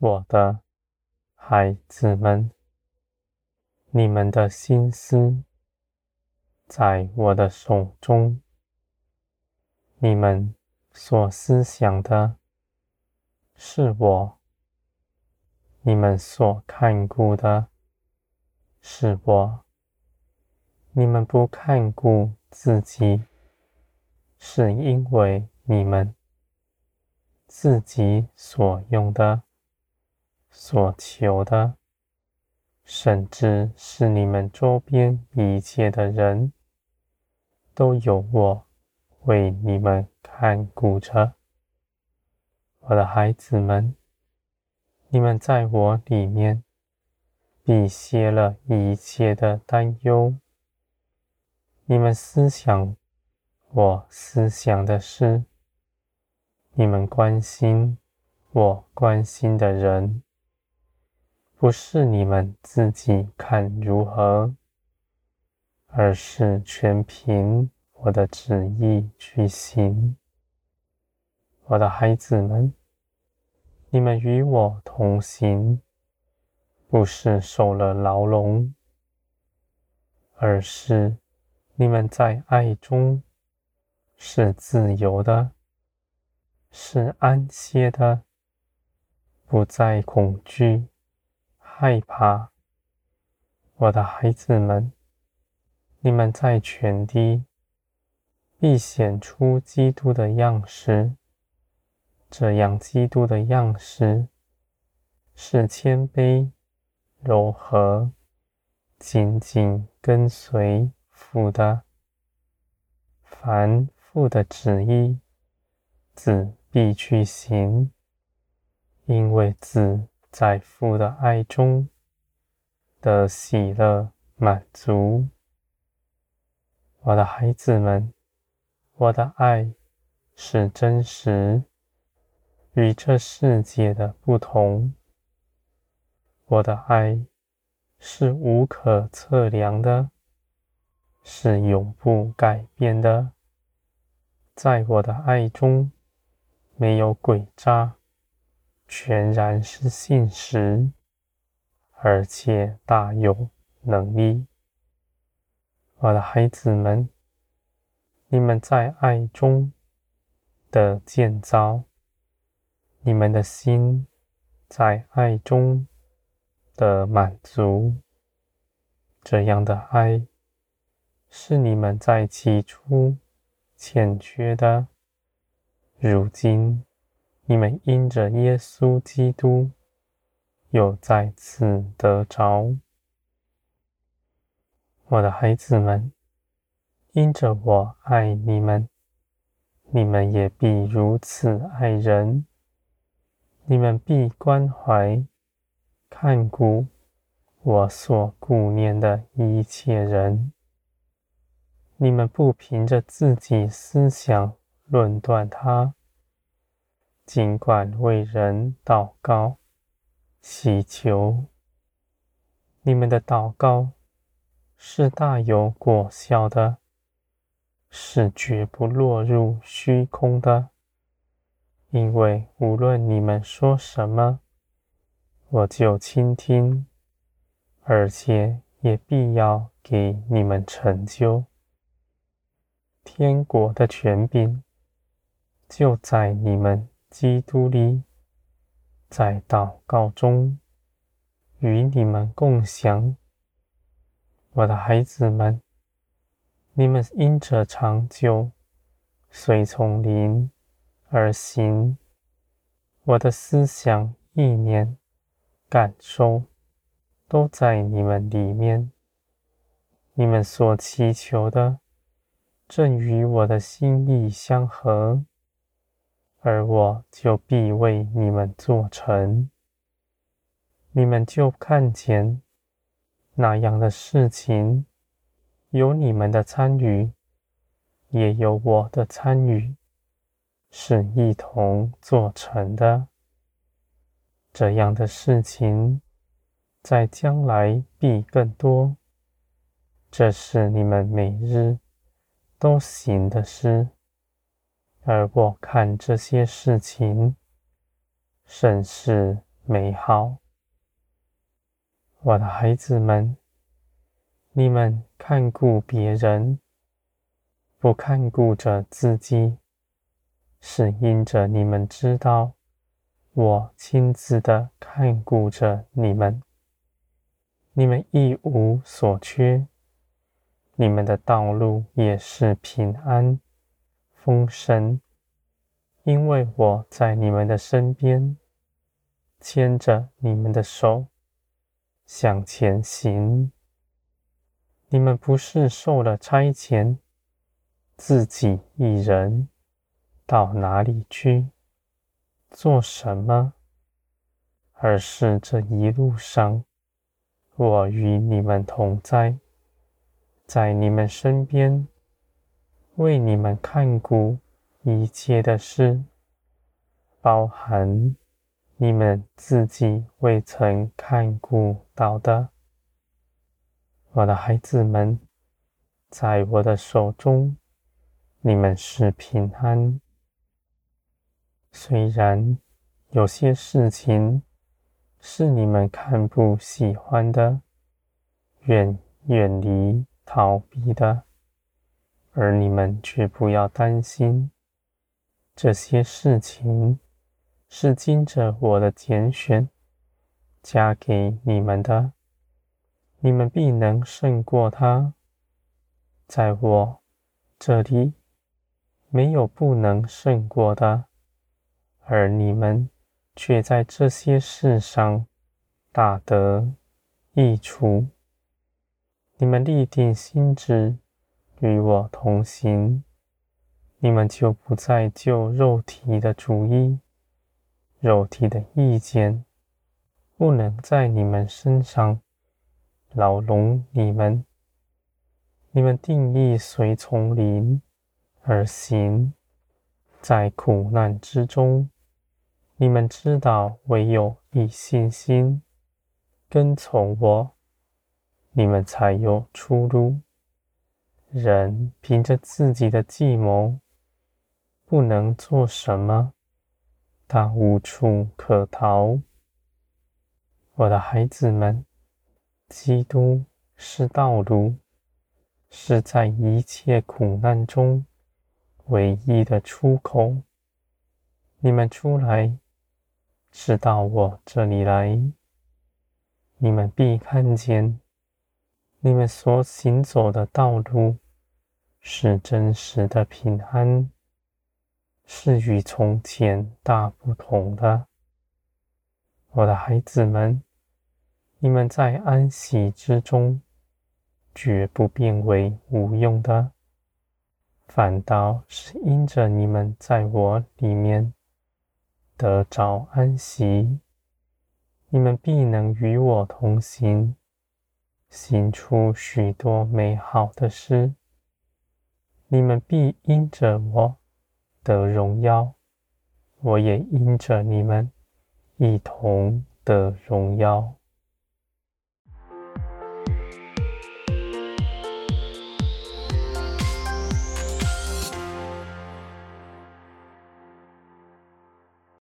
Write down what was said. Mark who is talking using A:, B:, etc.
A: 我的孩子们，你们的心思在我的手中，你们所思想的是我，你们所看顾的是我，你们不看顾自己，是因为你们自己所用的。所求的，甚至是你们周边一切的人，都有我为你们看顾着。我的孩子们，你们在我里面必歇了一切的担忧。你们思想我思想的事，你们关心我关心的人。不是你们自己看如何，而是全凭我的旨意去行。我的孩子们，你们与我同行，不是受了牢笼，而是你们在爱中是自由的，是安歇的，不再恐惧。害怕，我的孩子们，你们在全地必显出基督的样式。这样，基督的样式是谦卑、柔和、紧紧跟随父的。凡父的旨意，子必去行，因为子。在父的爱中的喜乐满足，我的孩子们，我的爱是真实，与这世界的不同。我的爱是无可测量的，是永不改变的。在我的爱中，没有诡诈。全然是信实，而且大有能力。我的孩子们，你们在爱中的建造，你们的心在爱中的满足，这样的爱是你们在起初欠缺的，如今。你们因着耶稣基督，又再次得着。我的孩子们，因着我爱你们，你们也必如此爱人。你们必关怀、看顾我所顾念的一切人。你们不凭着自己思想论断他。尽管为人祷告、祈求，你们的祷告是大有果效的，是绝不落入虚空的。因为无论你们说什么，我就倾听，而且也必要给你们成就。天国的权柄就在你们。基督里，在祷告中与你们共享，我的孩子们，你们因着长久随从灵而行，我的思想、意念、感受都在你们里面，你们所祈求的正与我的心意相合。而我就必为你们做成，你们就看见那样的事情，有你们的参与，也有我的参与，是一同做成的。这样的事情，在将来必更多。这是你们每日都行的事。而我看这些事情，甚是美好。我的孩子们，你们看顾别人，不看顾着自己，是因着你们知道，我亲自的看顾着你们，你们一无所缺，你们的道路也是平安、丰盛。因为我在你们的身边，牵着你们的手向前行。你们不是受了差遣，自己一人到哪里去做什么，而是这一路上，我与你们同在，在你们身边，为你们看顾。一切的事，包含你们自己未曾看顾到的，我的孩子们，在我的手中，你们是平安。虽然有些事情是你们看不喜欢的，远远离、逃避的，而你们却不要担心。这些事情是经着我的拣选加给你们的，你们必能胜过他。在我这里没有不能胜过的，而你们却在这些事上大得益处。你们立定心志与我同行。你们就不再就肉体的主意、肉体的意见，不能在你们身上牢笼你们。你们定义随从灵而行，在苦难之中，你们知道唯有以信心跟从我，你们才有出路。人凭着自己的计谋。不能做什么，他无处可逃。我的孩子们，基督是道路，是在一切苦难中唯一的出口。你们出来，直到我这里来，你们必看见，你们所行走的道路是真实的平安。是与从前大不同的，我的孩子们，你们在安息之中，绝不变为无用的，反倒是因着你们在我里面得着安息，你们必能与我同行，行出许多美好的事，你们必因着我。得荣耀，我也因着你们一同得荣耀。